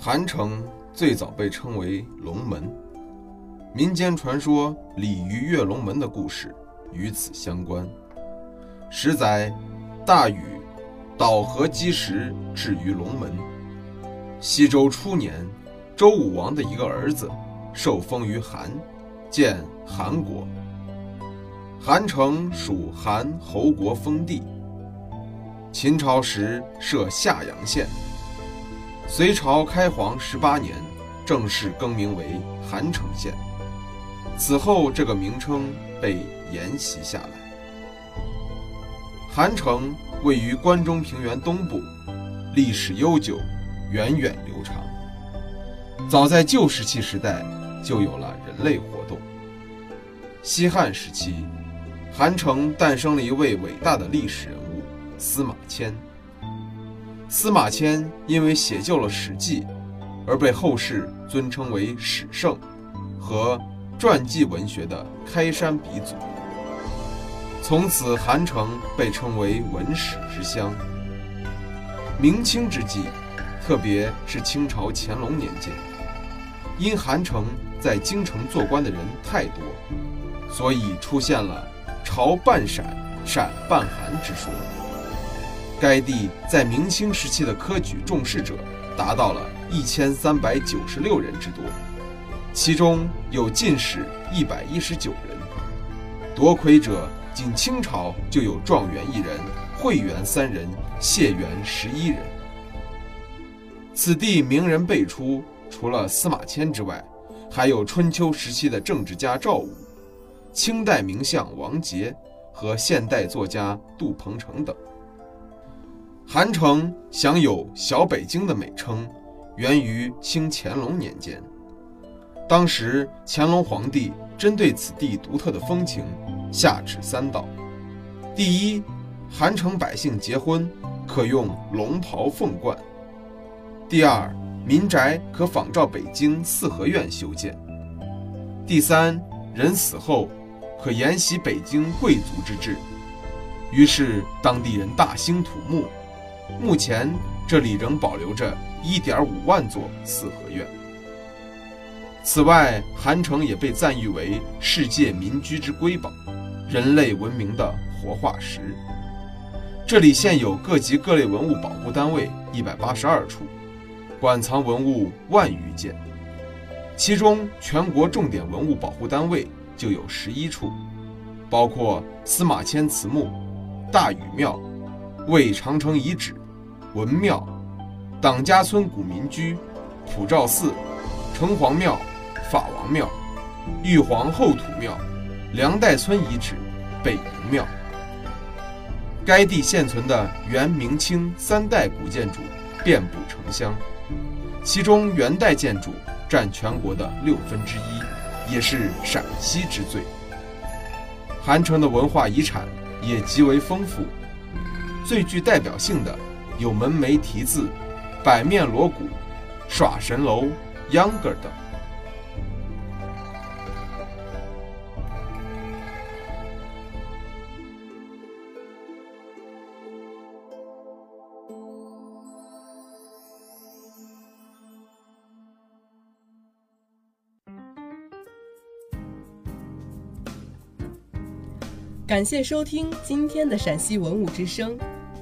韩城最早被称为龙门，民间传说鲤鱼跃龙门的故事与此相关。十载，大禹导河积石，至于龙门。西周初年，周武王的一个儿子受封于韩，建韩国。韩城属韩侯国封地。秦朝时设夏阳县。隋朝开皇十八年，正式更名为韩城县。此后，这个名称被沿袭下来。韩城位于关中平原东部，历史悠久，源远流长。早在旧石器时代，就有了人类活动。西汉时期，韩城诞生了一位伟大的历史人物——司马迁。司马迁因为写就了《史记》，而被后世尊称为史圣和传记文学的开山鼻祖。从此，韩城被称为文史之乡。明清之际，特别是清朝乾隆年间，因韩城在京城做官的人太多，所以出现了“朝半陕，陕半韩”之说。该地在明清时期的科举中试者达到了一千三百九十六人之多，其中有进士一百一十九人，夺魁者仅清朝就有状元一人、会员三人、解元十一人。此地名人辈出，除了司马迁之外，还有春秋时期的政治家赵武、清代名相王杰和现代作家杜鹏程等。韩城享有“小北京”的美称，源于清乾隆年间。当时乾隆皇帝针对此地独特的风情，下旨三道：第一，韩城百姓结婚可用龙袍凤冠；第二，民宅可仿照北京四合院修建；第三，人死后可沿袭北京贵族之制。于是当地人大兴土木。目前这里仍保留着1.5万座四合院。此外，韩城也被赞誉为世界民居之瑰宝，人类文明的活化石。这里现有各级各类文物保护单位182处，馆藏文物万余件，其中全国重点文物保护单位就有11处，包括司马迁祠墓、大禹庙。魏长城遗址、文庙、党家村古民居、普照寺、城隍庙、法王庙、玉皇后土庙、梁代村遗址、北营庙。该地现存的元、明清三代古建筑遍布城乡，其中元代建筑占全国的六分之一，也是陕西之最。韩城的文化遗产也极为丰富。最具代表性的有门楣题字、百面锣鼓、耍神楼、秧歌等。感谢收听今天的陕西文物之声。